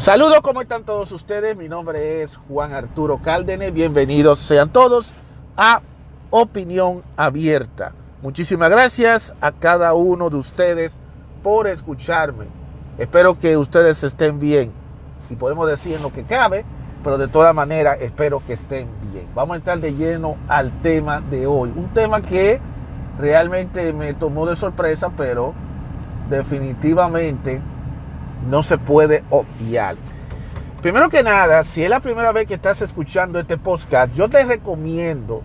Saludos, ¿cómo están todos ustedes? Mi nombre es Juan Arturo Cárdenas. Bienvenidos sean todos a Opinión Abierta. Muchísimas gracias a cada uno de ustedes por escucharme. Espero que ustedes estén bien y podemos decir lo que cabe, pero de todas maneras espero que estén bien. Vamos a entrar de lleno al tema de hoy. Un tema que realmente me tomó de sorpresa, pero definitivamente no se puede obviar. Primero que nada, si es la primera vez que estás escuchando este podcast, yo te recomiendo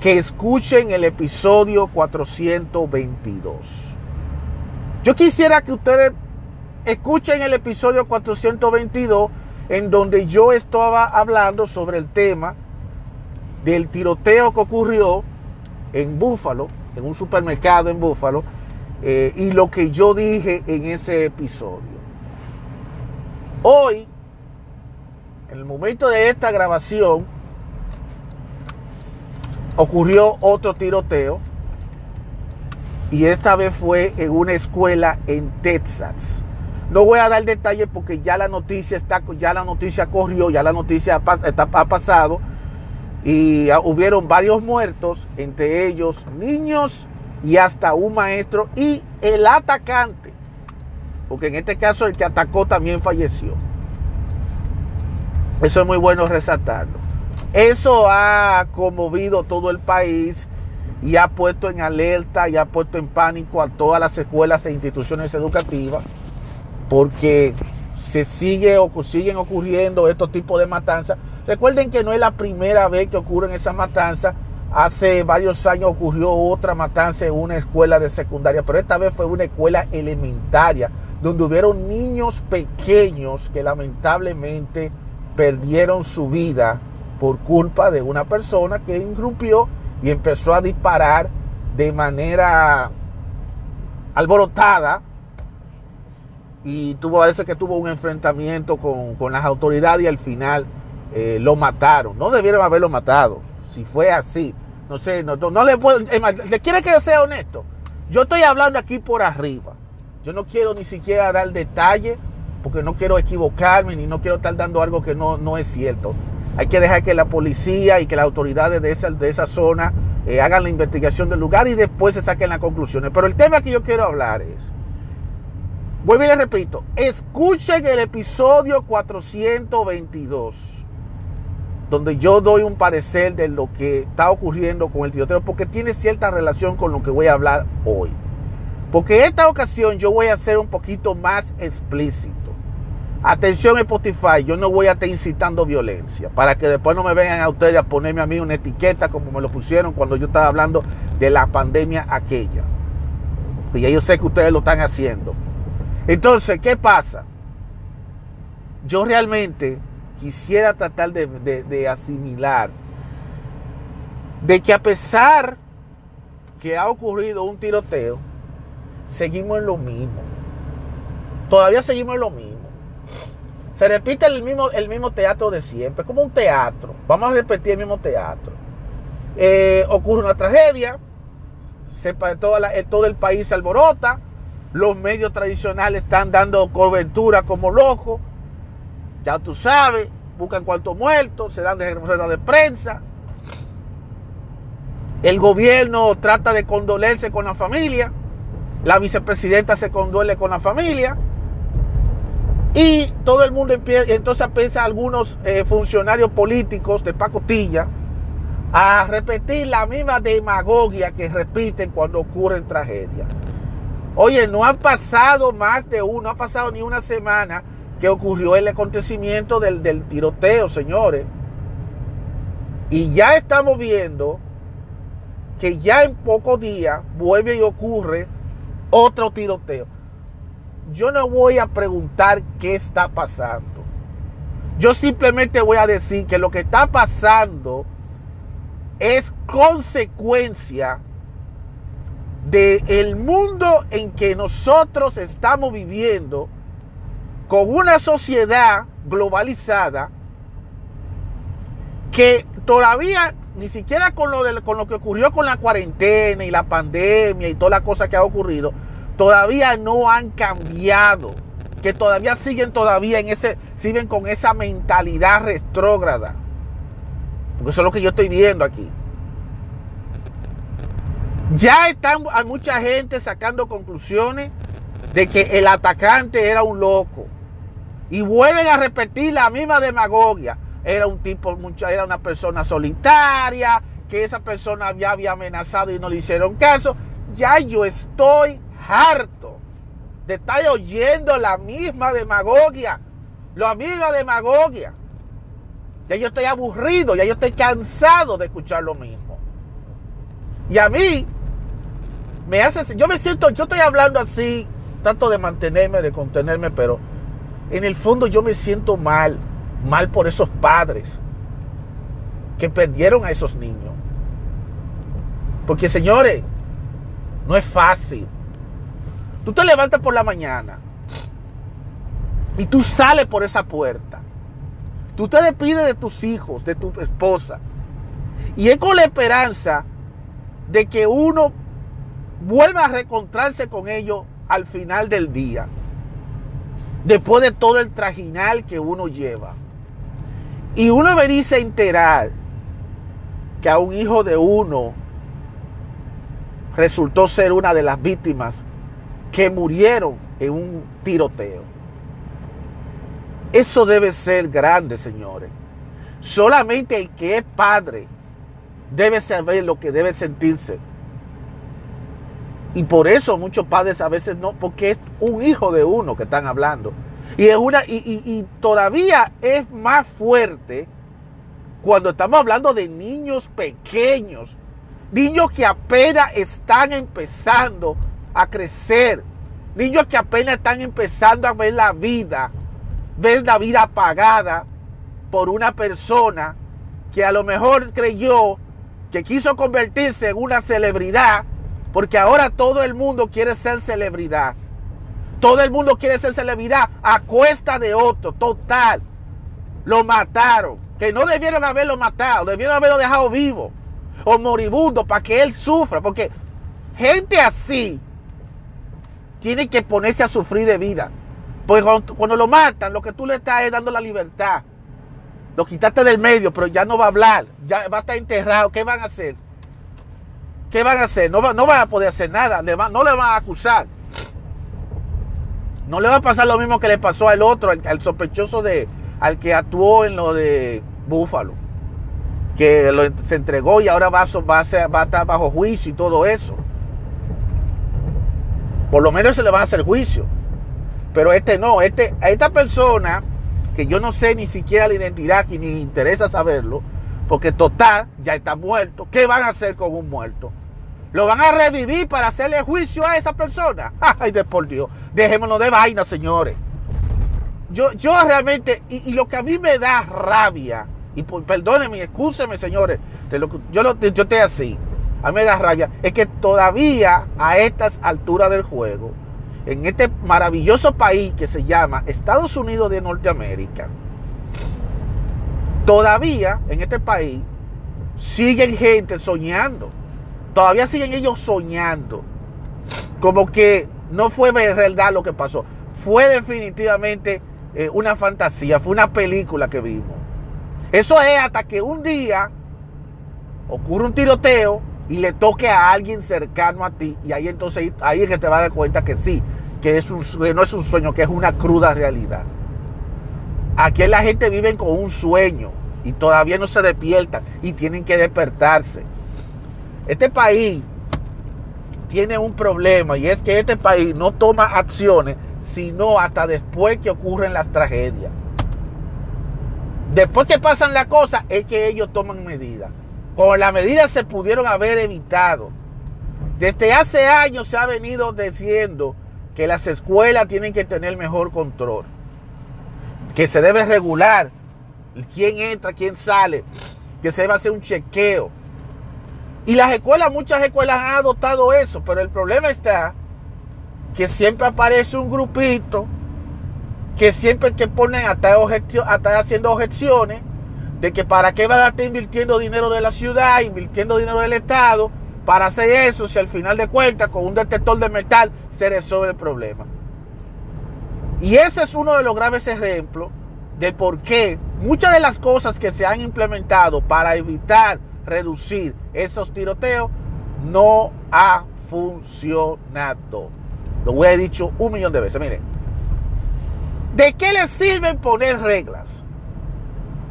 que escuchen el episodio 422. Yo quisiera que ustedes escuchen el episodio 422 en donde yo estaba hablando sobre el tema del tiroteo que ocurrió en Búfalo, en un supermercado en Búfalo, eh, y lo que yo dije en ese episodio. Hoy, en el momento de esta grabación, ocurrió otro tiroteo y esta vez fue en una escuela en Texas. No voy a dar detalles porque ya la noticia está, ya la noticia corrió, ya la noticia ha pasado y hubieron varios muertos, entre ellos niños y hasta un maestro y el atacante, porque en este caso el que atacó también falleció. Eso es muy bueno resaltarlo. Eso ha conmovido todo el país y ha puesto en alerta y ha puesto en pánico a todas las escuelas e instituciones educativas porque se sigue o siguen ocurriendo estos tipos de matanzas. Recuerden que no es la primera vez que ocurren esas matanzas Hace varios años ocurrió otra matanza en una escuela de secundaria, pero esta vez fue una escuela elementaria, donde hubieron niños pequeños que lamentablemente perdieron su vida por culpa de una persona que irrumpió y empezó a disparar de manera alborotada y tuvo, parece que tuvo un enfrentamiento con, las autoridades y al final eh, lo mataron. No debieron haberlo matado. Si fue así, no sé, no, no le puedo. ¿Le quiere que sea honesto? Yo estoy hablando aquí por arriba. Yo no quiero ni siquiera dar detalle porque no quiero equivocarme ni no quiero estar dando algo que no, no es cierto. Hay que dejar que la policía y que las autoridades de esa, de esa zona eh, hagan la investigación del lugar y después se saquen las conclusiones. Pero el tema que yo quiero hablar es, vuelvo y le repito, escuchen el episodio 422 donde yo doy un parecer de lo que está ocurriendo con el tiroteo, porque tiene cierta relación con lo que voy a hablar hoy. Porque en esta ocasión yo voy a ser un poquito más explícito. Atención Spotify, yo no voy a estar incitando violencia, para que después no me vengan a ustedes a ponerme a mí una etiqueta como me lo pusieron cuando yo estaba hablando de la pandemia aquella. Y ya yo sé que ustedes lo están haciendo. Entonces, ¿qué pasa? Yo realmente quisiera tratar de, asimilar de que a pesar que ha ocurrido un tiroteo, seguimos en lo mismo. Todavía seguimos en lo mismo. Se repite el mismo, el mismo teatro de siempre, como un teatro. Vamos a repetir el mismo teatro. Eh, ocurre una tragedia, sepa, todo, todo el país se alborota, los medios tradicionales están dando cobertura como locos ya tú sabes, buscan cuartos muertos, se dan de de prensa. El gobierno trata de condolerse con la familia. La vicepresidenta se conduele con la familia. Y todo el mundo empieza, entonces piensa algunos eh, funcionarios políticos de pacotilla a repetir la misma demagogia que repiten cuando ocurren tragedias. Oye, no ha pasado más de uno, no ha pasado ni una semana que ocurrió el acontecimiento del, tiroteo, señores. Y ya estamos viendo que ya en pocos días vuelve y ocurre otro tiroteo. Yo no voy a preguntar qué está pasando. Yo simplemente voy a decir que lo que está pasando es consecuencia del el mundo en que nosotros estamos viviendo con una sociedad globalizada que todavía, ni siquiera con lo, con lo que ocurrió con la cuarentena y la pandemia y toda la cosa que ha ocurrido, todavía no han cambiado que todavía siguen todavía en ese, siguen con esa mentalidad retrógrada. Porque eso es lo que yo estoy viendo aquí. Ya están, hay mucha gente sacando conclusiones de que el atacante era un loco. Y vuelven a repetir la misma demagogia. Era un tipo, era una persona solitaria, que esa persona ya había amenazado y no le hicieron caso. Ya yo estoy harto de estar oyendo la misma demagogia. La misma demagogia. Ya yo estoy aburrido, ya yo estoy cansado de escuchar lo mismo. Y a mí me hace, yo me siento, yo estoy hablando así, trato de mantenerme, de contenerme, pero en el fondo yo me siento mal, mal por esos padres que perdieron a esos niños. Porque señores, no es fácil. Tú te levantas por la mañana y tú sales por esa puerta. Tú te despides de tus hijos, de tu esposa. Y es con la esperanza de que uno vuelva a reencontrarse con ellos al final del día. Después de todo el trajinal que uno lleva. Y uno venirse a enterar que a un hijo de uno resultó ser una de las víctimas que murieron en un tiroteo. Eso debe ser grande, señores. Solamente el que es padre debe saber lo que debe sentirse y por eso muchos padres a veces no, porque es un hijo de uno que están hablando. Y, es una, y, todavía es más fuerte cuando estamos hablando de niños pequeños, niños que apenas están empezando a crecer, niños que apenas están empezando a ver la vida, ver la vida apagada por una persona que a lo mejor creyó que quiso convertirse en una celebridad porque ahora todo el mundo quiere ser celebridad. Todo el mundo quiere ser celebridad a cuesta de otro, total. Lo mataron. Que no debieron haberlo matado, debieron haberlo dejado vivo o moribundo para que él sufra. Porque gente así tiene que ponerse a sufrir de vida. Porque cuando, lo matan, lo que tú le estás es dando la libertad. Lo quitaste del medio, pero ya no va a hablar, ya va a estar enterrado. ¿Qué van a hacer? ¿Qué van a hacer? No, no van a poder hacer nada, no le van a acusar. No le va a pasar lo mismo que le pasó al otro, al, sospechoso de, al que actuó en lo de Búfalo, que se entregó y ahora va, va, a va a estar bajo juicio y todo eso. Por lo menos se le va a hacer juicio. Pero este no, este, a esta persona, que yo no sé ni siquiera la identidad y ni me interesa saberlo, porque total, ya está muerto. ¿Qué van a hacer con un muerto? Lo van a revivir para hacerle juicio a esa persona. Ay, de por Dios. Dejémonos de vaina, señores. Yo, yo realmente, y, lo que a mí me da rabia, y perdónenme, excúsenme, señores, de lo, yo, lo, yo estoy así. A mí me da rabia, es que todavía a estas alturas del juego, en este maravilloso país que se llama Estados Unidos de Norteamérica, todavía en este país siguen gente soñando Todavía siguen ellos soñando. Como que no fue verdad lo que pasó. Fue definitivamente eh, una fantasía, fue una película que vimos. Eso es hasta que un día ocurre un tiroteo y le toque a alguien cercano a ti. Y ahí entonces ahí es que te vas a dar cuenta que sí, que, es que no es un sueño, que es una cruda realidad. Aquí la gente vive con un sueño y todavía no se despiertan y tienen que despertarse. Este país tiene un problema y es que este país no toma acciones sino hasta después que ocurren las tragedias. Después que pasan las cosas es que ellos toman medidas. Con las medidas se pudieron haber evitado. Desde hace años se ha venido diciendo que las escuelas tienen que tener mejor control. Que se debe regular quién entra, quién sale. Que se debe hacer un chequeo y las escuelas, muchas escuelas han adoptado eso, pero el problema está que siempre aparece un grupito que siempre que ponen a estar, haciendo objeciones de que para qué van a estar invirtiendo dinero de la ciudad, invirtiendo dinero del Estado, para hacer eso si al final de cuentas con un detector de metal se resuelve el problema. Y ese es uno de los graves ejemplos de por qué muchas de las cosas que se han implementado para evitar reducir esos tiroteos no ha funcionado. Lo a dicho un millón de veces. Miren, ¿de qué le sirven poner reglas?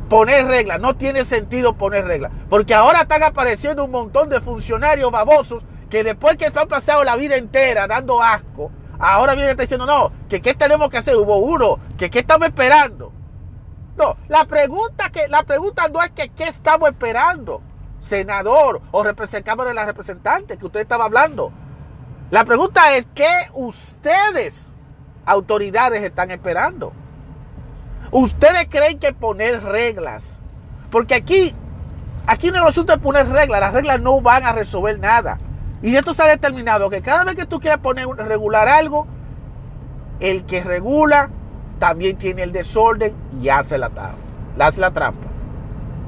Poner reglas, no tiene sentido poner reglas, porque ahora están apareciendo un montón de funcionarios babosos que después que se han pasado la vida entera dando asco, ahora vienen diciendo, no, que qué tenemos que hacer, hubo uno, que qué estamos esperando. No, la pregunta, que, la pregunta no es que qué estamos esperando, senador o representante de la representante que usted estaba hablando. La pregunta es, ¿qué ustedes, autoridades, están esperando? ¿Ustedes creen que poner reglas? Porque aquí, aquí no es asunto de poner reglas, las reglas no van a resolver nada. Y esto se ha determinado que cada vez que tú quieras poner regular algo, el que regula también tiene el desorden y hace la. Hace la trampa.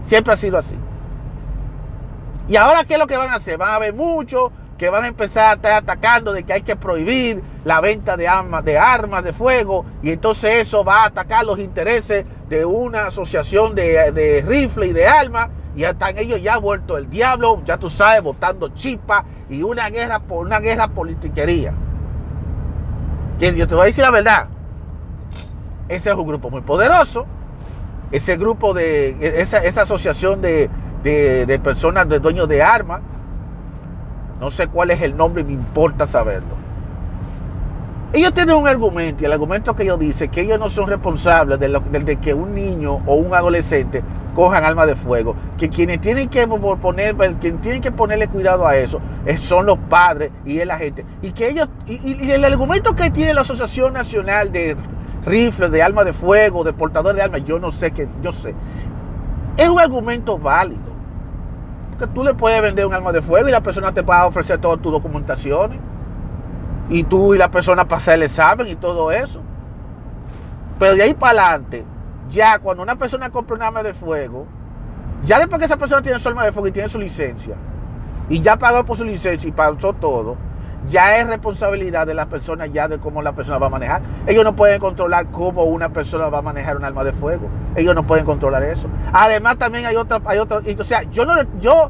Siempre ha sido así. Y ahora, ¿qué es lo que van a hacer? Van a haber muchos que van a empezar a estar atacando de que hay que prohibir la venta de armas, de armas de fuego y entonces eso va a atacar los intereses de una asociación de, de rifle y de armas. Y están ellos ya vuelto el diablo, ya tú sabes, votando chispa y una guerra por una guerra politiquería. Que yo te voy a decir la verdad, ese es un grupo muy poderoso, ese grupo de, esa, esa asociación de, de, personas, de dueños de armas. No sé cuál es el nombre, me importa saberlo. Ellos tienen un argumento y el argumento que ellos dicen que ellos no son responsables de, que un niño o un adolescente cojan armas de fuego, que quienes tienen que poner, quien tienen que ponerle cuidado a eso son los padres y es la gente. Y que ellos, y, el argumento que tiene la Asociación Nacional de Rifles, de armas de fuego, de portadores de armas, yo no sé que, yo sé, es un argumento válido que tú le puedes vender un arma de fuego y la persona te va a ofrecer todas tus documentaciones. Y tú y la persona pasar el examen y todo eso. Pero de ahí para adelante, ya cuando una persona compra un arma de fuego, ya después que esa persona tiene su arma de fuego y tiene su licencia, y ya pagó por su licencia y pasó todo, ya es responsabilidad de la persona ya de cómo la persona va a manejar. Ellos no pueden controlar cómo una persona va a manejar un arma de fuego. Ellos no pueden controlar eso. Además también hay otra, hay otra, o sea, yo no, yo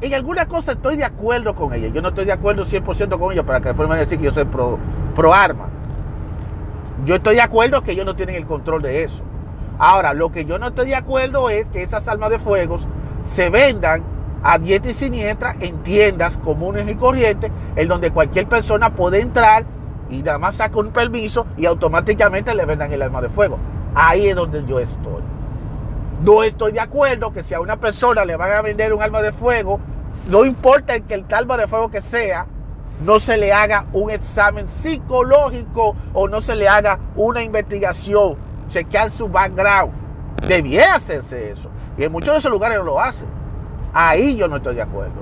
en alguna cosa estoy de acuerdo con ellos. Yo no estoy de acuerdo 100% con ellos para que después me decir que yo soy pro, pro arma. Yo estoy de acuerdo que ellos no tienen el control de eso. Ahora, lo que yo no estoy de acuerdo es que esas armas de fuego se vendan a dieta y siniestra en tiendas comunes y corrientes, en donde cualquier persona puede entrar y nada más saca un permiso y automáticamente le vendan el arma de fuego. Ahí es donde yo estoy. No estoy de acuerdo que si a una persona le van a vender un arma de fuego, no importa el que el arma de fuego que sea, no se le haga un examen psicológico o no se le haga una investigación, chequear su background. Debiera hacerse eso. Y en muchos de esos lugares no lo hacen. Ahí yo no estoy de acuerdo.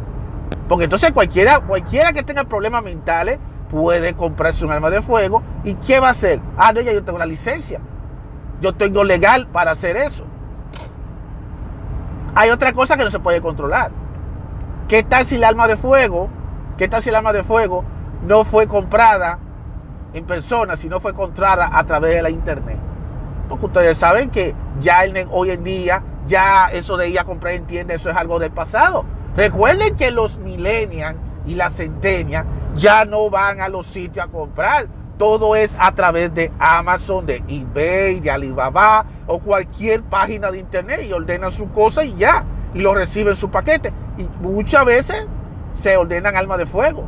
Porque entonces cualquiera, cualquiera que tenga problemas mentales puede comprarse un arma de fuego. ¿Y qué va a hacer? Ah, no, ya yo tengo la licencia. Yo tengo legal para hacer eso. Hay otra cosa que no se puede controlar. ¿Qué tal si el arma de fuego, qué tal si el arma de fuego no fue comprada en persona, sino fue comprada a través de la internet? Porque ustedes saben que ya hoy en día ya eso de ir a comprar en tienda, eso es algo del pasado. Recuerden que los millennials y las centenias ya no van a los sitios a comprar. Todo es a través de Amazon, de eBay, de Alibaba o cualquier página de internet y ordenan su cosa y ya. Y lo reciben su paquete. Y muchas veces se ordenan armas de fuego.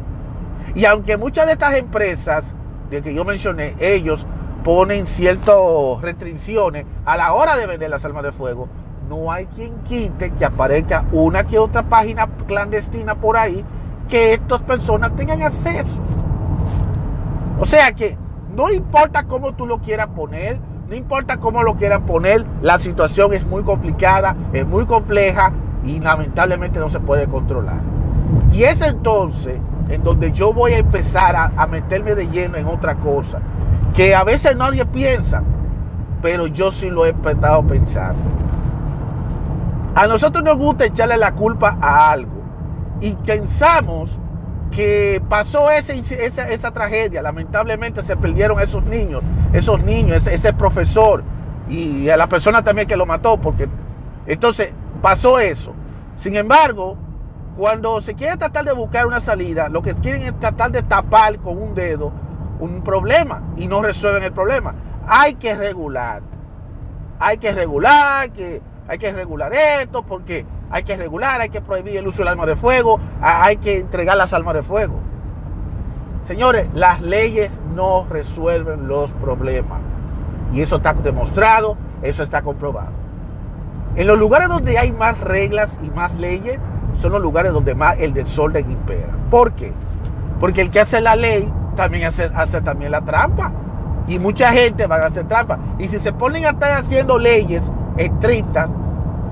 Y aunque muchas de estas empresas de que yo mencioné, ellos ponen ciertas restricciones a la hora de vender las armas de fuego, no hay quien quite que aparezca una que otra página clandestina por ahí que estas personas tengan acceso. O sea que no importa cómo tú lo quieras poner, no importa cómo lo quieran poner, la situación es muy complicada, es muy compleja y lamentablemente no se puede controlar. Y es entonces en donde yo voy a empezar a, meterme de lleno en otra cosa, que a veces nadie piensa, pero yo sí lo he estado pensando. A nosotros nos gusta echarle la culpa a algo y pensamos que pasó esa, tragedia, lamentablemente se perdieron esos niños, esos niños, ese, profesor y a la persona también que lo mató, porque entonces pasó eso. Sin embargo, cuando se quiere tratar de buscar una salida, lo que quieren es tratar de tapar con un dedo un problema y no resuelven el problema. Hay que regular, hay que regular, que hay que regular esto, porque hay que regular, hay que prohibir el uso del arma de fuego, hay que entregar las armas de fuego. Señores, las leyes no resuelven los problemas. Y eso está demostrado, eso está comprobado. En los lugares donde hay más reglas y más leyes, son los lugares donde más el desorden impera. ¿Por qué? Porque el que hace la ley también hace, hace también la trampa. Y mucha gente va a hacer trampa. Y si se ponen a estar haciendo leyes estrictas,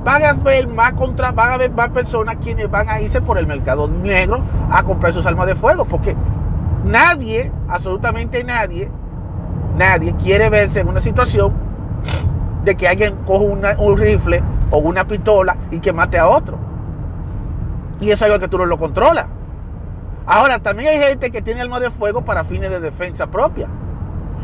van a ver más contra, van a ver más personas quienes van a irse por el mercado negro a comprar sus armas de fuego. Porque nadie, absolutamente nadie, nadie quiere verse en una situación de que alguien coja un rifle o una pistola y que mate a otro. Y eso es algo que tú no lo controlas. Ahora, también hay gente que tiene armas de fuego para fines de defensa propia.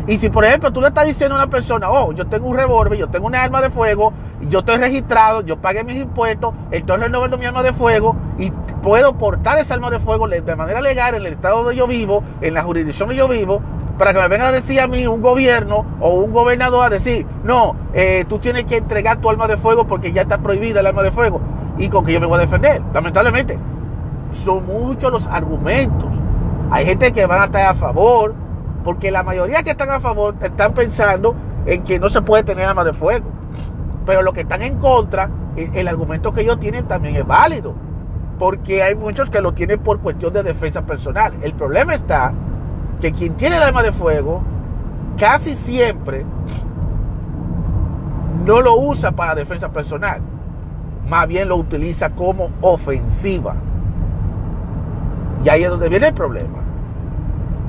Y si, por ejemplo, tú le estás diciendo a una persona, oh, yo tengo un revólver, yo tengo una arma de fuego, yo estoy registrado, yo pagué mis impuestos, estoy renovando mi arma de fuego y puedo portar esa arma de fuego de manera legal en el estado donde yo vivo, en la jurisdicción donde yo vivo, para que me venga a decir a mí un gobierno o un gobernador a decir, no, eh, tú tienes que entregar tu arma de fuego porque ya está prohibida el arma de fuego y con que yo me voy a defender. Lamentablemente, son muchos los argumentos. Hay gente que van a estar a favor, porque la mayoría que están a favor están pensando en que no se puede tener arma de fuego. Pero los que están en contra, el, argumento que ellos tienen también es válido. Porque hay muchos que lo tienen por cuestión de defensa personal. El problema está que quien tiene el arma de fuego casi siempre no lo usa para defensa personal. Más bien lo utiliza como ofensiva. Y ahí es donde viene el problema.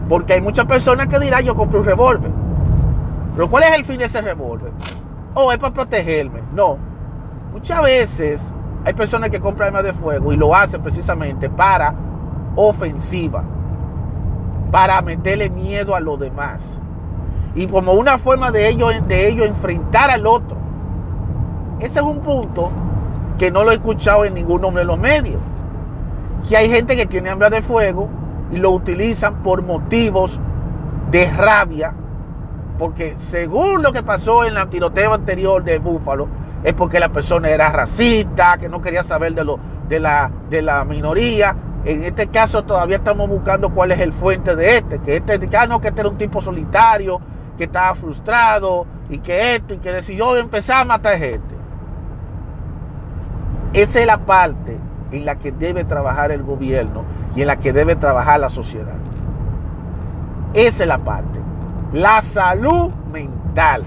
Porque hay muchas personas que dirán, yo compré un revólver. Pero ¿cuál es el fin de ese revólver? Oh, es para protegerme. No. Muchas veces hay personas que compran armas de fuego y lo hacen precisamente para ofensiva. Para meterle miedo a los demás. Y como una forma de ellos de ello enfrentar al otro. Ese es un punto que no lo he escuchado en ningún nombre de los medios. Que hay gente que tiene hambre de fuego y lo utilizan por motivos de rabia, porque según lo que pasó en el tiroteo anterior de Búfalo, es porque la persona era racista, que no quería saber de, lo, de, la, de la minoría. En este caso todavía estamos buscando cuál es el fuente de este, que este, ah, no, que este era un tipo solitario, que estaba frustrado y que esto, y que decidió empezar a matar gente. Esa es la parte en la que debe trabajar el gobierno y en la que debe trabajar la sociedad. Esa es la parte. La salud mental.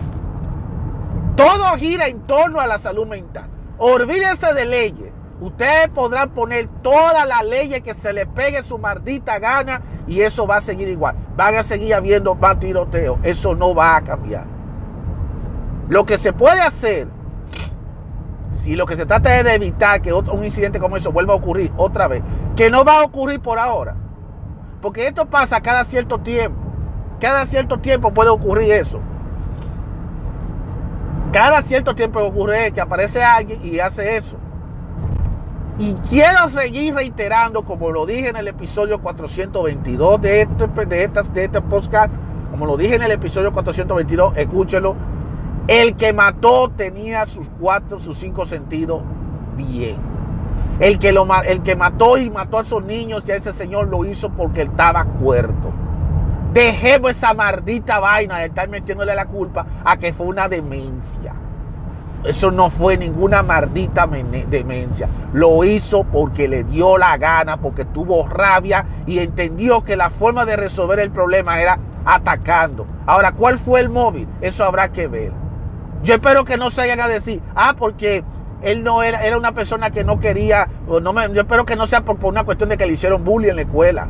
Todo gira en torno a la salud mental. Olvídense de leyes. Ustedes podrán poner todas las leyes que se le pegue su maldita gana y eso va a seguir igual. Van a seguir habiendo más tiroteos. Eso no va a cambiar. Lo que se puede hacer y lo que se trata es de evitar que un incidente como eso vuelva a ocurrir otra vez, que no va a ocurrir por ahora, porque esto pasa cada cierto tiempo, cada cierto tiempo puede ocurrir eso. Cada cierto tiempo ocurre que aparece alguien y hace eso. Y quiero seguir reiterando, como lo dije en el episodio 422 de este, de estas, de este podcast, como lo dije en el episodio 422, escúchelo el que mató tenía sus cuatro, sus cinco sentidos bien. El que, lo, el que mató y mató a esos niños y a ese señor lo hizo porque estaba cuerdo. Dejemos esa maldita vaina de estar metiéndole la culpa a que fue una demencia. Eso no fue ninguna maldita demencia. Lo hizo porque le dio la gana, porque tuvo rabia y entendió que la forma de resolver el problema era atacando. Ahora, ¿cuál fue el móvil? Eso habrá que ver. Yo espero que no se vayan a decir, ah, porque él no era, era una persona que no quería, no me, yo espero que no sea por, una cuestión de que le hicieron bullying en la escuela.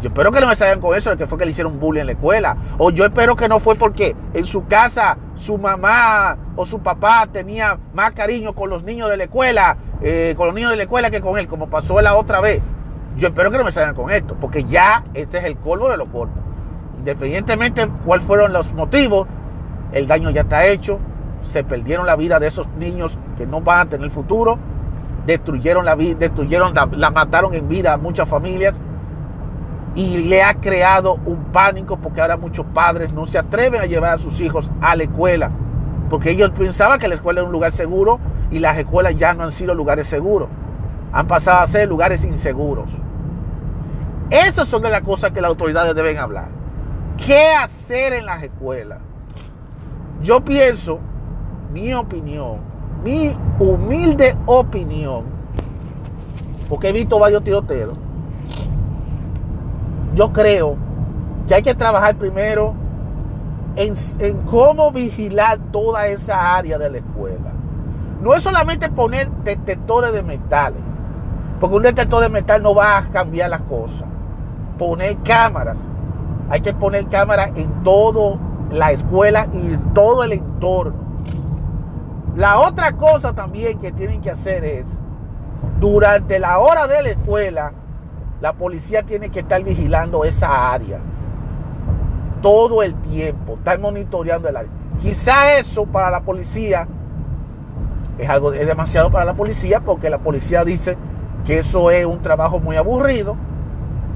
Yo espero que no me salgan con eso de que fue que le hicieron bullying en la escuela. O yo espero que no fue porque en su casa su mamá o su papá tenía más cariño con los niños de la escuela, eh, con los niños de la escuela que con él, como pasó la otra vez. Yo espero que no me salgan con esto, porque ya este es el colmo de los colmos. Independientemente cuáles fueron los motivos, el daño ya está hecho, se perdieron la vida de esos niños que no van a tener futuro, destruyeron la vida, destruyeron, la, la mataron en vida a muchas familias y le ha creado un pánico porque ahora muchos padres no se atreven a llevar a sus hijos a la escuela porque ellos pensaban que la escuela era un lugar seguro y las escuelas ya no han sido lugares seguros, han pasado a ser lugares inseguros. Esas son de las cosas que las autoridades deben hablar. ¿Qué hacer en las escuelas? Yo pienso, mi opinión, mi humilde opinión, porque he visto varios tiroteros, yo creo que hay que trabajar primero en, cómo vigilar toda esa área de la escuela. No es solamente poner detectores de metales, porque un detector de metal no va a cambiar las cosas. Poner cámaras. Hay que poner cámaras en toda la escuela y todo el entorno. La otra cosa también que tienen que hacer es, durante la hora de la escuela, la policía tiene que estar vigilando esa área todo el tiempo, estar monitoreando el área. Quizá eso para la policía es algo es demasiado para la policía porque la policía dice que eso es un trabajo muy aburrido,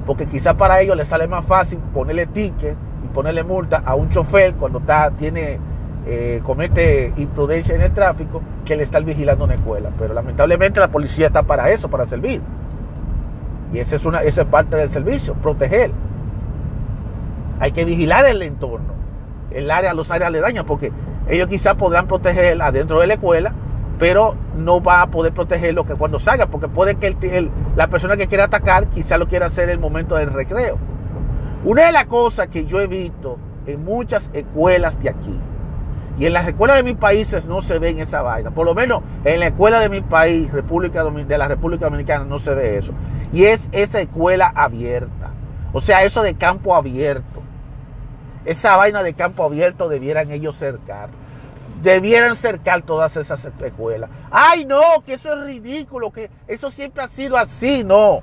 porque quizá para ellos les sale más fácil ponerle ticket y ponerle multa a un chofer cuando está tiene eh, comete imprudencia en el tráfico que le está vigilando una escuela. Pero lamentablemente la policía está para eso, para servir. Y esa es, una, es parte del servicio, proteger. Hay que vigilar el entorno, el área, los áreas aledañas, porque ellos quizás podrán proteger adentro de la escuela, pero no va a poder proteger lo que cuando salga, porque puede que la persona que quiera atacar quizás lo quiera hacer en el momento del recreo. Una de las cosas que yo he visto en muchas escuelas de aquí, y en las escuelas de mis países no se ve esa vaina. Por lo menos en la escuela de mi país, República de la República Dominicana, no se ve eso. Y es esa escuela abierta. O sea, eso de campo abierto. Esa vaina de campo abierto debieran ellos cercar. Debieran cercar todas esas escuelas. Ay, no, que eso es ridículo, que eso siempre ha sido así. No,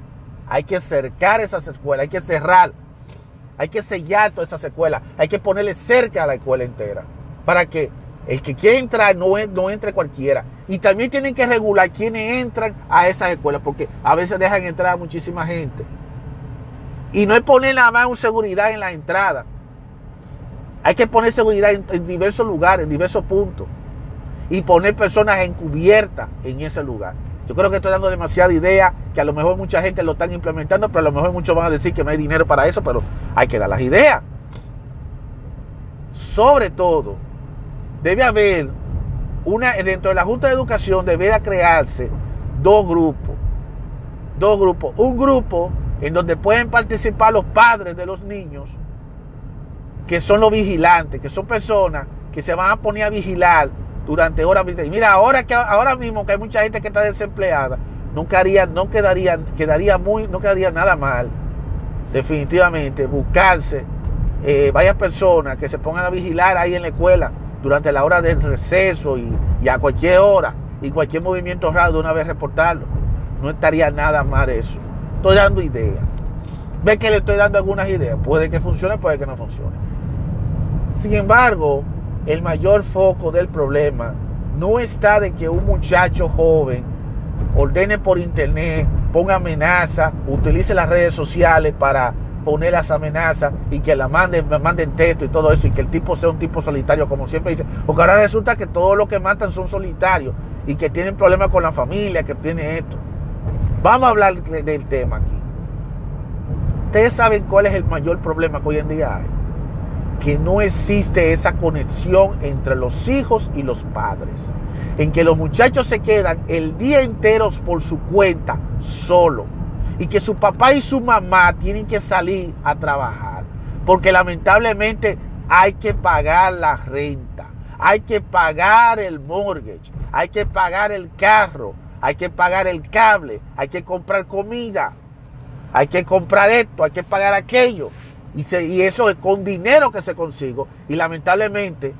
hay que cercar esas escuelas, hay que cerrar. Hay que sellar todas esas escuelas. Hay que ponerle cerca a la escuela entera. Para que el que quiera entrar no, no entre cualquiera. Y también tienen que regular quienes entran a esas escuelas. Porque a veces dejan entrar a muchísima gente. Y no es poner nada más un seguridad en la entrada. Hay que poner seguridad en, diversos lugares, en diversos puntos. Y poner personas encubiertas en ese lugar. Yo creo que estoy dando demasiada idea, que a lo mejor mucha gente lo están implementando, pero a lo mejor muchos van a decir que no hay dinero para eso, pero hay que dar las ideas. Sobre todo, debe haber una, dentro de la Junta de Educación deberá crearse dos grupos. Dos grupos. Un grupo en donde pueden participar los padres de los niños que son los vigilantes, que son personas que se van a poner a vigilar durante horas. Y mira, ahora que ahora mismo que hay mucha gente que está desempleada, no quedaría, no quedaría, quedaría muy, no quedaría nada mal, definitivamente, buscarse eh, varias personas que se pongan a vigilar ahí en la escuela durante la hora del receso y, a cualquier hora y cualquier movimiento raro de una vez reportarlo. No estaría nada mal eso. Estoy dando ideas. Ve que le estoy dando algunas ideas. Puede que funcione, puede que no funcione. Sin embargo, el mayor foco del problema no está de que un muchacho joven ordene por internet, ponga amenazas, utilice las redes sociales para poner las amenazas y que la manden, manden texto y todo eso, y que el tipo sea un tipo solitario, como siempre dice. Porque ahora resulta que todos los que matan son solitarios y que tienen problemas con la familia, que tiene esto. Vamos a hablar del tema aquí. Ustedes saben cuál es el mayor problema que hoy en día hay que no existe esa conexión entre los hijos y los padres. En que los muchachos se quedan el día entero por su cuenta, solo. Y que su papá y su mamá tienen que salir a trabajar. Porque lamentablemente hay que pagar la renta, hay que pagar el mortgage, hay que pagar el carro, hay que pagar el cable, hay que comprar comida, hay que comprar esto, hay que pagar aquello. Y, eso es con dinero que se consigo. Y lamentablemente,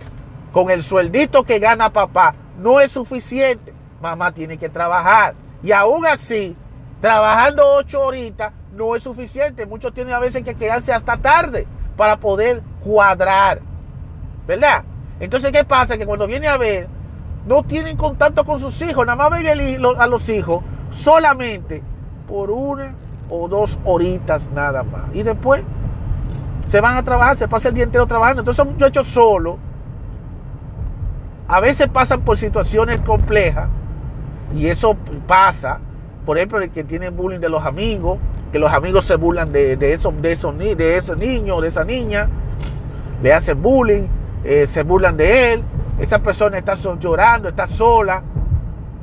con el sueldito que gana papá, no es suficiente. Mamá tiene que trabajar. Y aún así, Trabajando ocho horitas no es suficiente. Muchos tienen a veces que quedarse hasta tarde para poder cuadrar. ¿Verdad? Entonces, ¿qué pasa? Que cuando viene a ver, no tienen contacto con sus hijos. Nada más ven a los hijos solamente por una o dos horitas nada más. Y después se van a trabajar, se pasa el día entero trabajando. Entonces son muchachos solos. A veces pasan por situaciones complejas y eso pasa. Por ejemplo, el que tiene bullying de los amigos, que los amigos se burlan de, de, esos, de, esos, de ese niño, de esa niña, le hacen bullying, eh, se burlan de él. Esa persona está llorando, está sola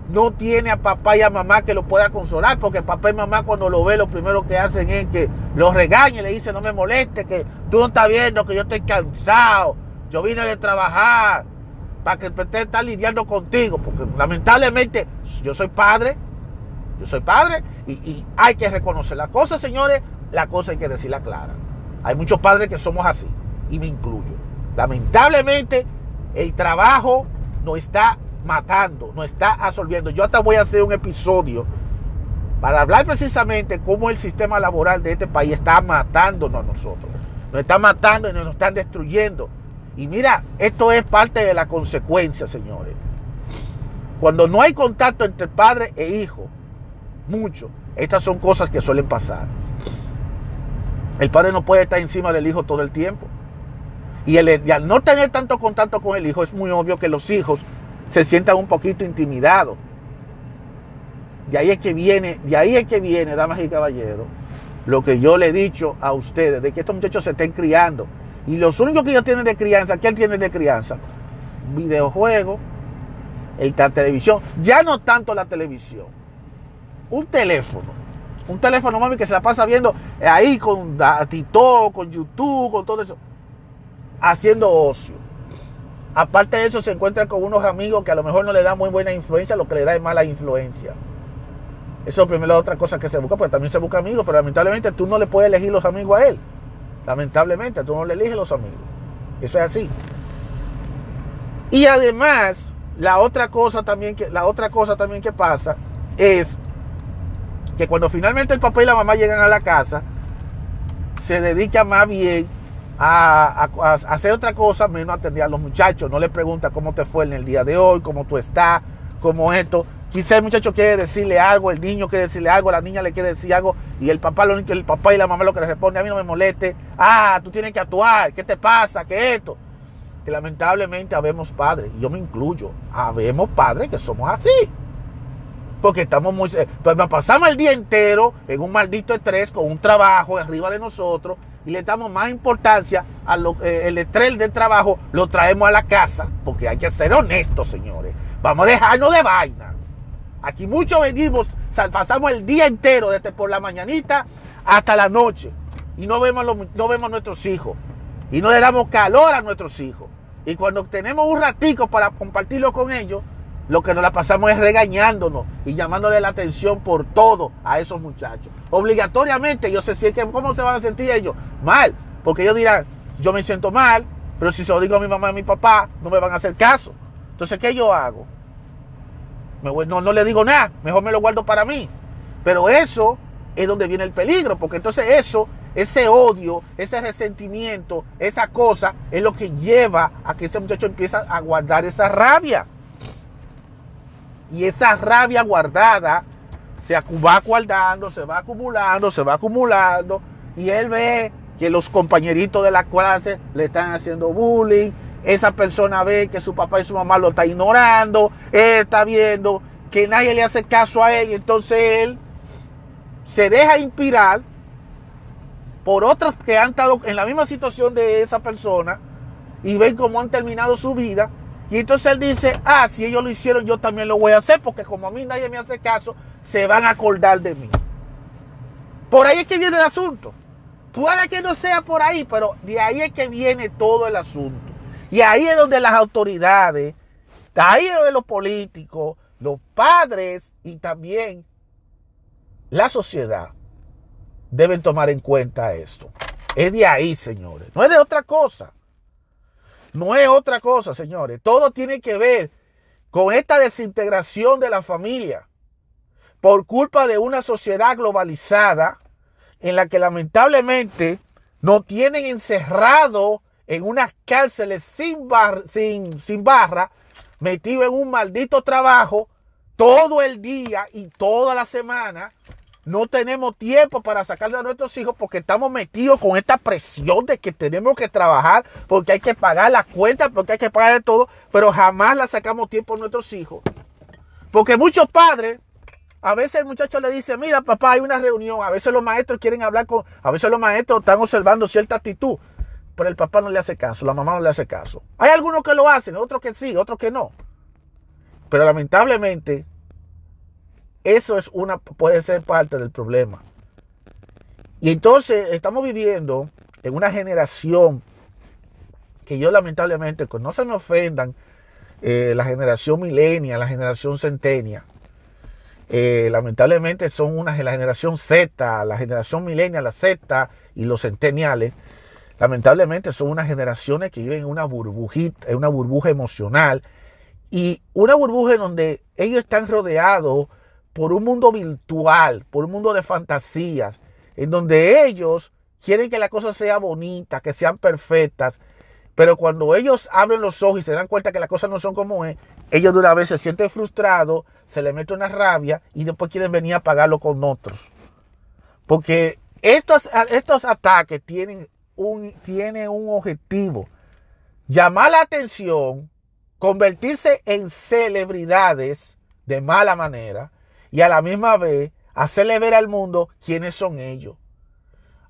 no tiene a papá y a mamá que lo pueda consolar, porque papá y mamá cuando lo ve lo primero que hacen es que lo regañen, le dicen no me moleste, que tú no estás viendo que yo estoy cansado, yo vine de trabajar para que esté estar lidiando contigo, porque lamentablemente yo soy padre, yo soy padre y, hay que reconocer las cosas, señores, la cosa hay que decirla clara. Hay muchos padres que somos así y me incluyo. Lamentablemente el trabajo no está matando, no está absorbiendo. Yo hasta voy a hacer un episodio para hablar precisamente cómo el sistema laboral de este país está matándonos a nosotros. Nos está matando y nos están destruyendo. Y mira, esto es parte de la consecuencia, señores. Cuando no hay contacto entre padre e hijo, mucho, estas son cosas que suelen pasar. El padre no puede estar encima del hijo todo el tiempo. Y, al no tener tanto contacto con el hijo, es muy obvio que los hijos se sientan un poquito intimidados. De ahí es que viene, de ahí es que viene, damas y caballeros, lo que yo le he dicho a ustedes, de que estos muchachos se estén criando. Y los únicos que ellos tienen de crianza, ¿quién tiene de crianza? Videojuegos, la televisión, ya no tanto la televisión, un teléfono. Un teléfono, mami, que se la pasa viendo ahí con TikTok, con YouTube, con todo eso. Haciendo ocio. Aparte de eso, se encuentra con unos amigos que a lo mejor no le dan muy buena influencia, lo que le da es mala influencia. Eso es primero otra cosa que se busca, porque también se busca amigos, pero lamentablemente tú no le puedes elegir los amigos a él. Lamentablemente, tú no le eliges los amigos. Eso es así. Y además, la otra cosa también que, la otra cosa también que pasa es que cuando finalmente el papá y la mamá llegan a la casa, se dedica más bien a, hacer otra cosa menos atender a los muchachos. No le pregunta cómo te fue en el día de hoy, cómo tú estás, cómo esto. Quizá el muchacho quiere decirle algo, el niño quiere decirle algo, la niña le quiere decir algo y el papá, lo, el papá y la mamá lo que le responde, a mí no me moleste, ah, tú tienes que actuar, ¿qué te pasa? ¿Qué esto? Que lamentablemente habemos padres, yo me incluyo, habemos padres que somos así. Porque estamos muy... Pues nos pasamos el día entero en un maldito estrés con un trabajo arriba de nosotros y le damos más importancia al eh, estrés del trabajo, lo traemos a la casa, porque hay que ser honestos, señores. Vamos a dejarnos de vaina. Aquí muchos venimos, pasamos el día entero, desde por la mañanita hasta la noche, y no vemos, no vemos a nuestros hijos, y no le damos calor a nuestros hijos. Y cuando tenemos un ratico para compartirlo con ellos, lo que nos la pasamos es regañándonos y llamándole la atención por todo a esos muchachos. Obligatoriamente, yo sé si que, ¿cómo se van a sentir ellos? Mal, porque ellos dirán, yo me siento mal, pero si se lo digo a mi mamá y a mi papá, no me van a hacer caso. Entonces, ¿qué yo hago? no, no le digo nada, mejor me lo guardo para mí. Pero eso es donde viene el peligro, porque entonces eso, ese odio, ese resentimiento, esa cosa, es lo que lleva a que ese muchacho empiece a guardar esa rabia. Y esa rabia guardada se va guardando, se va acumulando, se va acumulando. Y él ve que los compañeritos de la clase le están haciendo bullying. Esa persona ve que su papá y su mamá lo están ignorando. Él está viendo que nadie le hace caso a él. Y entonces él se deja inspirar por otros que han estado en la misma situación de esa persona y ven cómo han terminado su vida y entonces él dice, ah, si ellos lo hicieron, yo también lo voy a hacer, porque como a mí nadie me hace caso, se van a acordar de mí. Por ahí es que viene el asunto. Puede que no sea por ahí, pero de ahí es que viene todo el asunto. Y ahí es donde las autoridades, ahí es donde los políticos, los padres y también la sociedad deben tomar en cuenta esto. Es de ahí, señores. No es de otra cosa. No es otra cosa, señores. Todo tiene que ver con esta desintegración de la familia. por culpa de una sociedad globalizada en la que lamentablemente nos tienen encerrado en unas cárceles sin, sin, sin barra, metido en un maldito trabajo todo el día y toda la semana. No tenemos tiempo para sacarle a nuestros hijos porque estamos metidos con esta presión de que tenemos que trabajar, porque hay que pagar las cuentas, porque hay que pagar todo, pero jamás la sacamos tiempo a nuestros hijos. Porque muchos padres a veces el muchacho le dice, mira papá, hay una reunión. A veces los maestros quieren hablar con, a veces los maestros están observando cierta actitud, pero el papá no le hace caso, la mamá no le hace caso. Hay algunos que lo hacen, otros que sí, otros que no. Pero lamentablemente, eso es una, puede ser parte del problema. Y entonces estamos viviendo en una generación que yo lamentablemente, que no se me ofendan, eh, la generación milenia, la generación centenia, eh, lamentablemente son una la generación Z, la generación milenial, la Z y los centeniales, lamentablemente son unas generaciones que viven en una burbujita, en una burbuja emocional y una burbuja en donde ellos están rodeados por un mundo virtual, por un mundo de fantasías, en donde ellos quieren que la cosa sea bonita, que sean perfectas, pero cuando ellos abren los ojos y se dan cuenta que las cosas no son como es, ellos de una vez se sienten frustrados, se les mete una rabia y después quieren venir a pagarlo con otros. Porque estos, estos ataques tienen un, tienen un objetivo. Llamar la atención, convertirse en celebridades de mala manera y a la misma vez hacerle ver al mundo quiénes son ellos.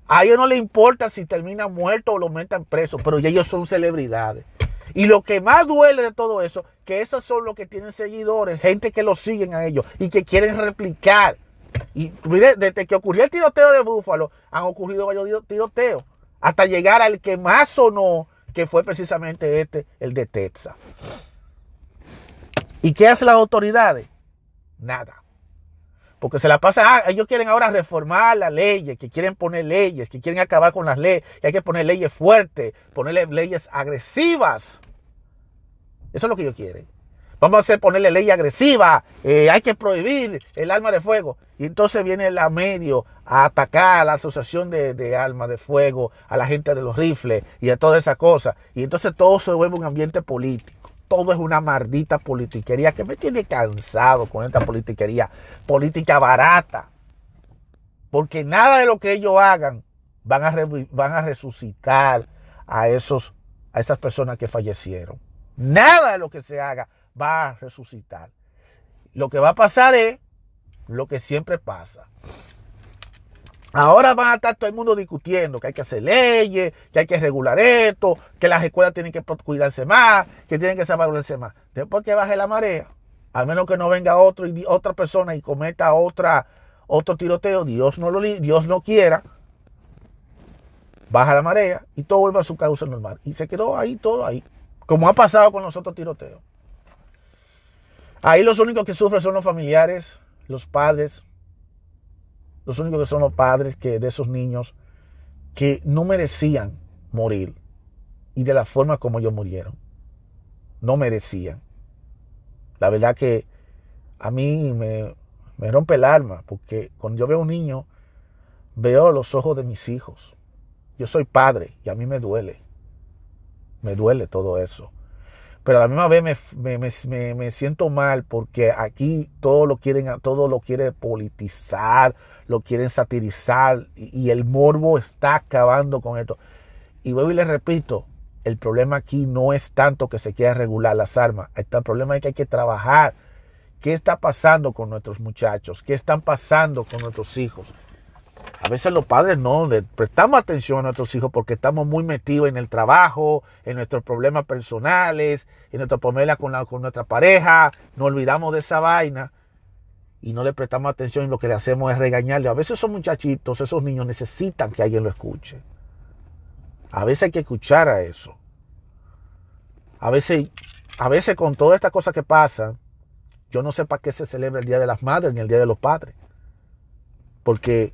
A ellos no les importa si termina muerto o lo metan preso, pero ellos son celebridades. Y lo que más duele de todo eso, que esos son los que tienen seguidores, gente que los siguen a ellos y que quieren replicar. Y mire, desde que ocurrió el tiroteo de Búfalo, han ocurrido varios tiroteos, hasta llegar al que más sonó, que fue precisamente este, el de Texas. ¿Y qué hacen las autoridades? Nada. Porque se la pasa, ah, ellos quieren ahora reformar las leyes, que quieren poner leyes, que quieren acabar con las leyes, que hay que poner leyes fuertes, ponerle leyes agresivas. Eso es lo que ellos quieren. Vamos a hacer ponerle ley agresiva, eh, hay que prohibir el arma de fuego. Y entonces viene la medio a atacar a la asociación de, de armas de fuego, a la gente de los rifles y a toda esa cosa. Y entonces todo se vuelve un ambiente político todo es una maldita politiquería que me tiene cansado con esta politiquería, política barata. Porque nada de lo que ellos hagan van a, van a resucitar a, esos, a esas personas que fallecieron. Nada de lo que se haga va a resucitar. Lo que va a pasar es lo que siempre pasa. Ahora van a estar todo el mundo discutiendo que hay que hacer leyes, que hay que regular esto, que las escuelas tienen que cuidarse más, que tienen que saberse más. Después que baje la marea, al menos que no venga otro y otra persona y cometa otra otro tiroteo, Dios no lo Dios no quiera, baja la marea y todo vuelve a su causa normal. Y se quedó ahí todo ahí, como ha pasado con los otros tiroteos. Ahí los únicos que sufren son los familiares, los padres, los únicos que son los padres que de esos niños que no merecían morir y de la forma como ellos murieron. No merecían. La verdad que a mí me, me rompe el alma porque cuando yo veo un niño veo los ojos de mis hijos. Yo soy padre y a mí me duele. Me duele todo eso. Pero a la misma vez me, me, me, siento mal porque aquí todo lo quieren, todo lo quiere politizar, lo quieren satirizar y, el morbo está acabando con esto. Y vuelvo y les repito, el problema aquí no es tanto que se quiera regular las armas, el problema es que hay que trabajar. ¿Qué está pasando con nuestros muchachos? ¿Qué están pasando con nuestros hijos? A veces los padres no le prestamos atención a nuestros hijos porque estamos muy metidos en el trabajo, en nuestros problemas personales, en nuestro problema con, con nuestra pareja, nos olvidamos de esa vaina y no le prestamos atención y lo que le hacemos es regañarle. A veces esos muchachitos, esos niños necesitan que alguien lo escuche. A veces hay que escuchar a eso. A veces, a veces con toda esta cosa que pasa, yo no sé para qué se celebra el Día de las Madres ni el Día de los Padres. Porque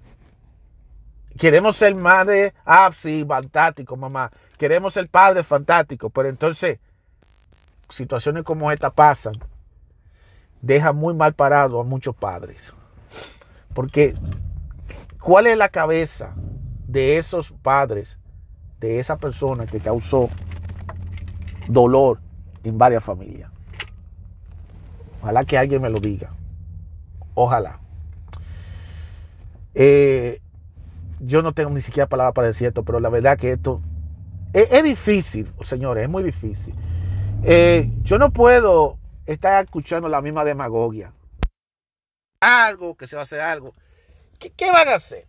queremos ser madre, ah, sí, fantástico, mamá. Queremos ser padre, fantástico. Pero entonces, situaciones como esta pasan deja muy mal parado a muchos padres. Porque, ¿cuál es la cabeza de esos padres, de esa persona que causó dolor en varias familias? Ojalá que alguien me lo diga. Ojalá. Eh, yo no tengo ni siquiera palabras para decir esto, pero la verdad que esto es, difícil, señores, es muy difícil. Eh, yo no puedo estar escuchando la misma demagogia. Algo, que se va a hacer algo. ¿Qué, van a hacer?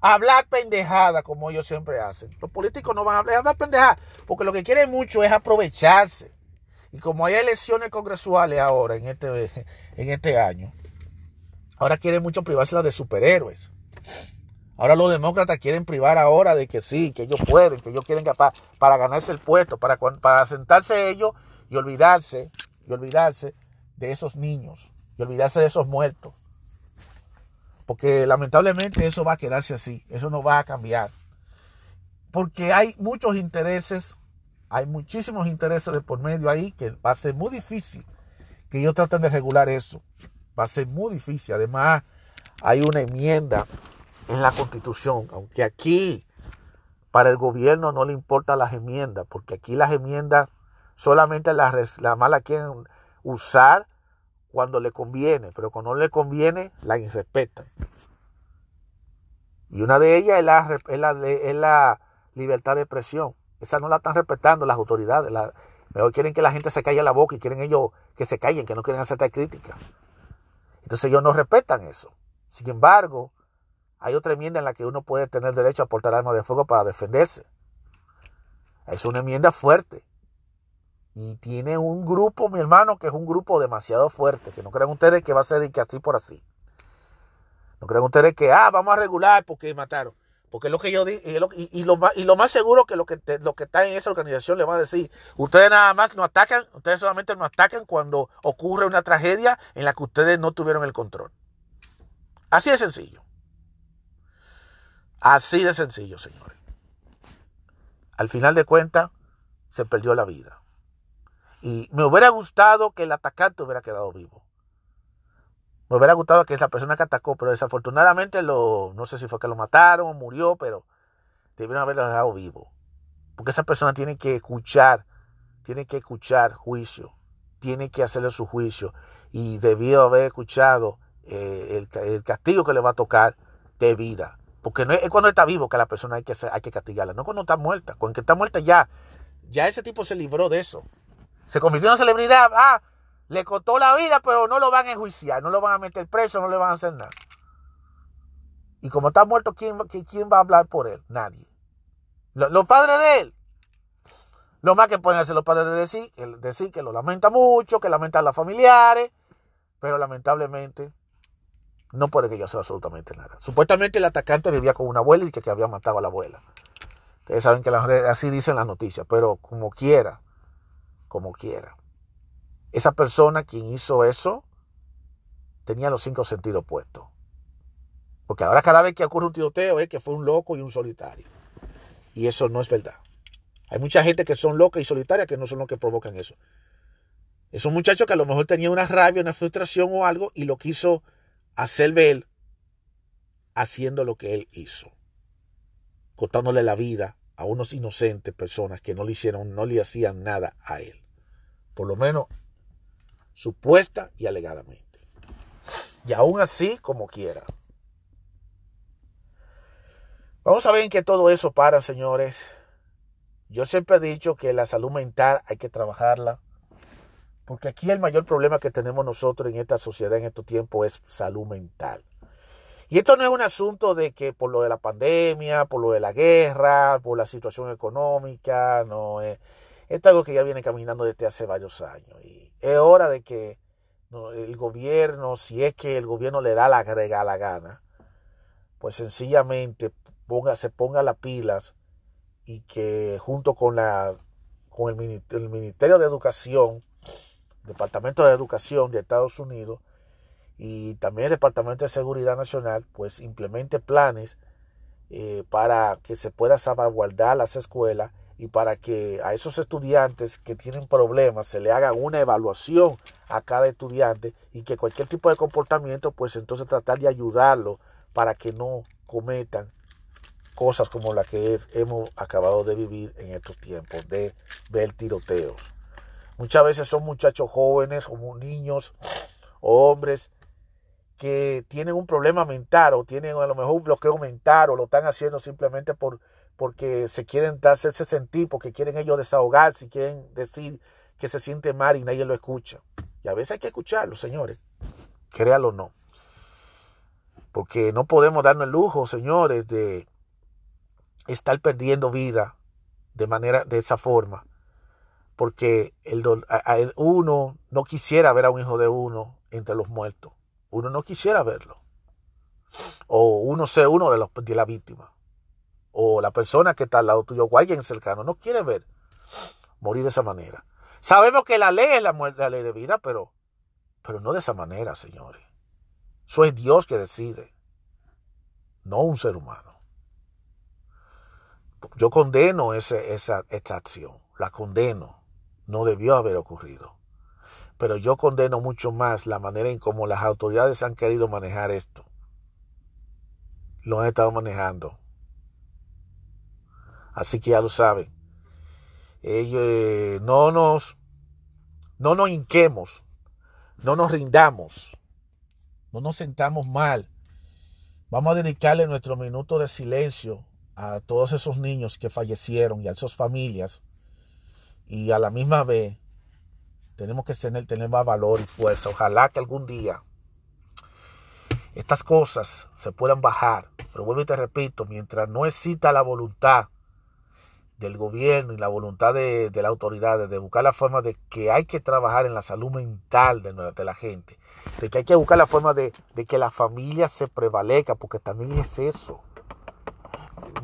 Hablar pendejada como ellos siempre hacen. Los políticos no van a hablar, hablar pendejada porque lo que quieren mucho es aprovecharse. Y como hay elecciones congresuales ahora en este, en este año, ahora quieren mucho privarse de superhéroes. Ahora los demócratas quieren privar ahora de que sí, que ellos pueden, que ellos quieren para, para ganarse el puesto, para, para sentarse ellos y olvidarse, y olvidarse de esos niños, y olvidarse de esos muertos. Porque lamentablemente eso va a quedarse así, eso no va a cambiar. Porque hay muchos intereses, hay muchísimos intereses de por medio ahí que va a ser muy difícil que ellos traten de regular eso. Va a ser muy difícil. Además, hay una enmienda en la constitución, aunque aquí para el gobierno no le importan las enmiendas, porque aquí las enmiendas solamente las, las más las quieren usar cuando le conviene, pero cuando no le conviene, la irrespetan. Y una de ellas es la, es la, es la libertad de expresión. Esa no la están respetando las autoridades. La, mejor quieren que la gente se calle la boca y quieren ellos que se callen, que no quieren aceptar críticas. Entonces ellos no respetan eso. Sin embargo, hay otra enmienda en la que uno puede tener derecho a portar armas de fuego para defenderse. Es una enmienda fuerte. Y tiene un grupo, mi hermano, que es un grupo demasiado fuerte. Que no crean ustedes que va a ser que así por así. No crean ustedes que, ah, vamos a regular porque mataron. Porque es lo que yo digo, y, lo, y, lo, más seguro que lo que, lo que está en esa organización le va a decir, ustedes nada más no atacan, ustedes solamente no atacan cuando ocurre una tragedia en la que ustedes no tuvieron el control. Así de sencillo. Así de sencillo, señores. Al final de cuentas, se perdió la vida. Y me hubiera gustado que el atacante hubiera quedado vivo. Me hubiera gustado que esa persona que atacó, pero desafortunadamente lo, no sé si fue que lo mataron o murió, pero debieron haberlo dejado vivo. Porque esa persona tiene que escuchar, tiene que escuchar juicio, tiene que hacerle su juicio. Y debió haber escuchado eh, el, el castigo que le va a tocar de vida. Porque no es, cuando está vivo que la persona hay que, hay que castigarla, no cuando está muerta. Cuando está muerta ya, ya ese tipo se libró de eso. Se convirtió en una celebridad, ah, le costó la vida, pero no lo van a enjuiciar, no lo van a meter preso, no le van a hacer nada. Y como está muerto, ¿quién, quién va a hablar por él? Nadie. Los, padres de él. Lo más que pueden hacer los padres de decir, decir que lo lamenta mucho, que lamenta a los familiares, pero lamentablemente no puede que yo sea absolutamente nada. Supuestamente el atacante vivía con una abuela y que, había matado a la abuela. Ustedes saben que así dicen las noticias, pero como quiera, como quiera. Esa persona quien hizo eso tenía los cinco sentidos puestos. Porque ahora cada vez que ocurre un tiroteo es que fue un loco y un solitario. Y eso no es verdad. Hay mucha gente que son locas y solitarias que no son los que provocan eso. Es un muchacho que a lo mejor tenía una rabia, una frustración o algo y lo quiso hacer ver haciendo lo que él hizo, contándole la vida a unos inocentes personas que no le hicieron, no le hacían nada a él. Por lo menos supuesta y alegadamente. Y aún así, como quiera. Vamos a ver en qué todo eso para, señores. Yo siempre he dicho que la salud mental hay que trabajarla porque aquí el mayor problema que tenemos nosotros en esta sociedad en estos tiempos es salud mental. Y esto no es un asunto de que por lo de la pandemia, por lo de la guerra, por la situación económica, no es. Esto es algo que ya viene caminando desde hace varios años. Y es hora de que el gobierno, si es que el gobierno le da la, la gana, pues sencillamente ponga, se ponga las pilas y que junto con, la, con el Ministerio de Educación Departamento de Educación de Estados Unidos y también el Departamento de Seguridad Nacional, pues implemente planes eh, para que se pueda salvaguardar las escuelas y para que a esos estudiantes que tienen problemas se le haga una evaluación a cada estudiante y que cualquier tipo de comportamiento, pues entonces tratar de ayudarlo para que no cometan cosas como la que hemos acabado de vivir en estos tiempos, de ver tiroteos. Muchas veces son muchachos jóvenes, como niños o hombres que tienen un problema mental o tienen a lo mejor un bloqueo mental o lo están haciendo simplemente por, porque se quieren hacerse sentir, porque quieren ellos desahogarse, quieren decir que se siente mal y nadie lo escucha. Y a veces hay que escucharlo, señores. Créalo o no. Porque no podemos darnos el lujo, señores, de estar perdiendo vida de manera de esa forma. Porque el, uno no quisiera ver a un hijo de uno entre los muertos. Uno no quisiera verlo. O uno sea uno de, los, de la víctima o la persona que está al lado tuyo o alguien cercano no quiere ver morir de esa manera. Sabemos que la ley es la, ley de vida, pero, pero no de esa manera, señores. Eso es Dios que decide, no un ser humano. Yo condeno ese, esa, esta acción, la condeno. No debió haber ocurrido. Pero yo condeno mucho más la manera en cómo las autoridades han querido manejar esto. Lo han estado manejando Así que ya lo saben. Ellos, eh, no nos, no nos hinquemos, no nos rindamos, no nos sentamos mal. Vamos a dedicarle nuestro minuto de silencio a todos esos niños que fallecieron y a esas familias. Y a la misma vez tenemos que tener, tener más valor y fuerza. Ojalá que algún día estas cosas se puedan bajar. Pero vuelvo y te repito, mientras no excita la voluntad del gobierno y la voluntad de, de las autoridades de buscar la forma de que hay que trabajar en la salud mental de, la gente, de que hay que buscar la forma de, de, que la familia se prevalezca, porque también es eso.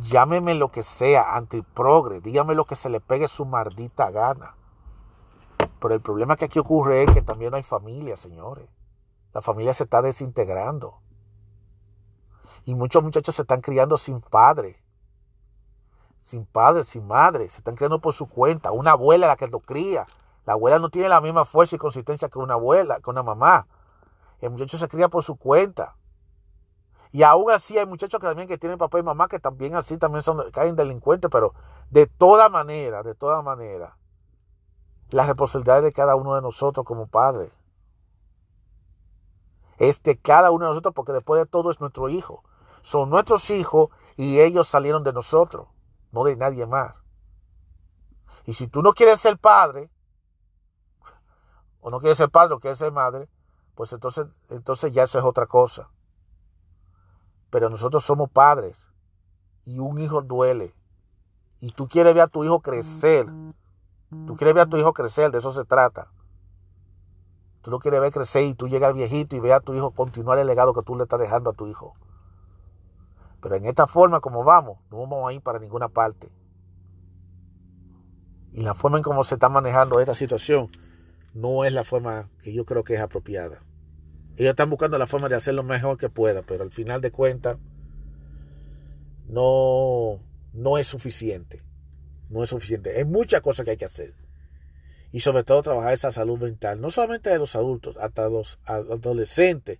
Llámeme lo que sea, antiprogre, dígame lo que se le pegue su maldita gana. Pero el problema que aquí ocurre es que también hay familia, señores. La familia se está desintegrando. Y muchos muchachos se están criando sin padre sin padre, sin madre, se están criando por su cuenta. Una abuela la que lo cría. La abuela no tiene la misma fuerza y consistencia que una abuela, que una mamá. El muchacho se cría por su cuenta. Y aún así hay muchachos que también que tienen papá y mamá que también así también son, caen delincuentes, pero de toda manera, de toda manera, la responsabilidad de cada uno de nosotros como padres. Es de cada uno de nosotros porque después de todo es nuestro hijo. Son nuestros hijos y ellos salieron de nosotros no de nadie más. Y si tú no quieres ser padre, o no quieres ser padre o quieres ser madre, pues entonces, entonces ya eso es otra cosa. Pero nosotros somos padres y un hijo duele. Y tú quieres ver a tu hijo crecer. Tú quieres ver a tu hijo crecer, de eso se trata. Tú lo quieres ver crecer y tú llegas viejito y ve a tu hijo continuar el legado que tú le estás dejando a tu hijo. Pero en esta forma como vamos, no vamos a ir para ninguna parte. Y la forma en cómo se está manejando esta situación no es la forma que yo creo que es apropiada. Ellos están buscando la forma de hacer lo mejor que pueda, pero al final de cuentas no, no es suficiente. No es suficiente. Hay muchas cosas que hay que hacer. Y sobre todo trabajar esa salud mental, no solamente de los adultos, hasta los adolescentes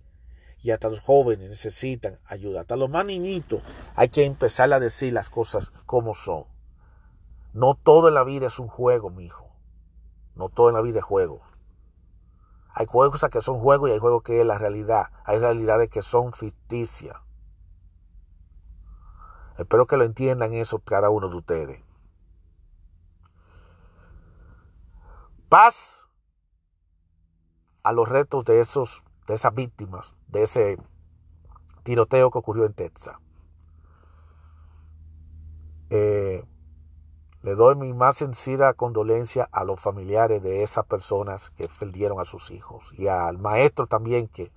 y hasta los jóvenes necesitan ayuda. Hasta los más niñitos hay que empezar a decir las cosas como son. No todo en la vida es un juego, mi hijo. No todo en la vida es juego. Hay juegos que son juegos y hay juegos que es la realidad. Hay realidades que son ficticias. Espero que lo entiendan eso cada uno de ustedes. Paz a los retos de esos de esas víctimas de ese tiroteo que ocurrió en Texas. Eh, le doy mi más sincera condolencia a los familiares de esas personas que perdieron a sus hijos y al maestro también, que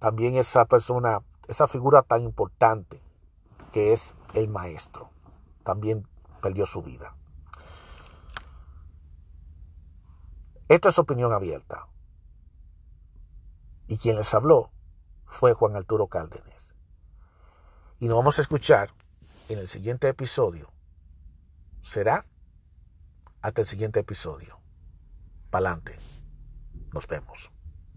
también esa persona, esa figura tan importante que es el maestro, también perdió su vida. Esto es opinión abierta. Y quien les habló fue Juan Arturo Cárdenas. Y nos vamos a escuchar en el siguiente episodio será hasta el siguiente episodio. Pa'lante. Nos vemos.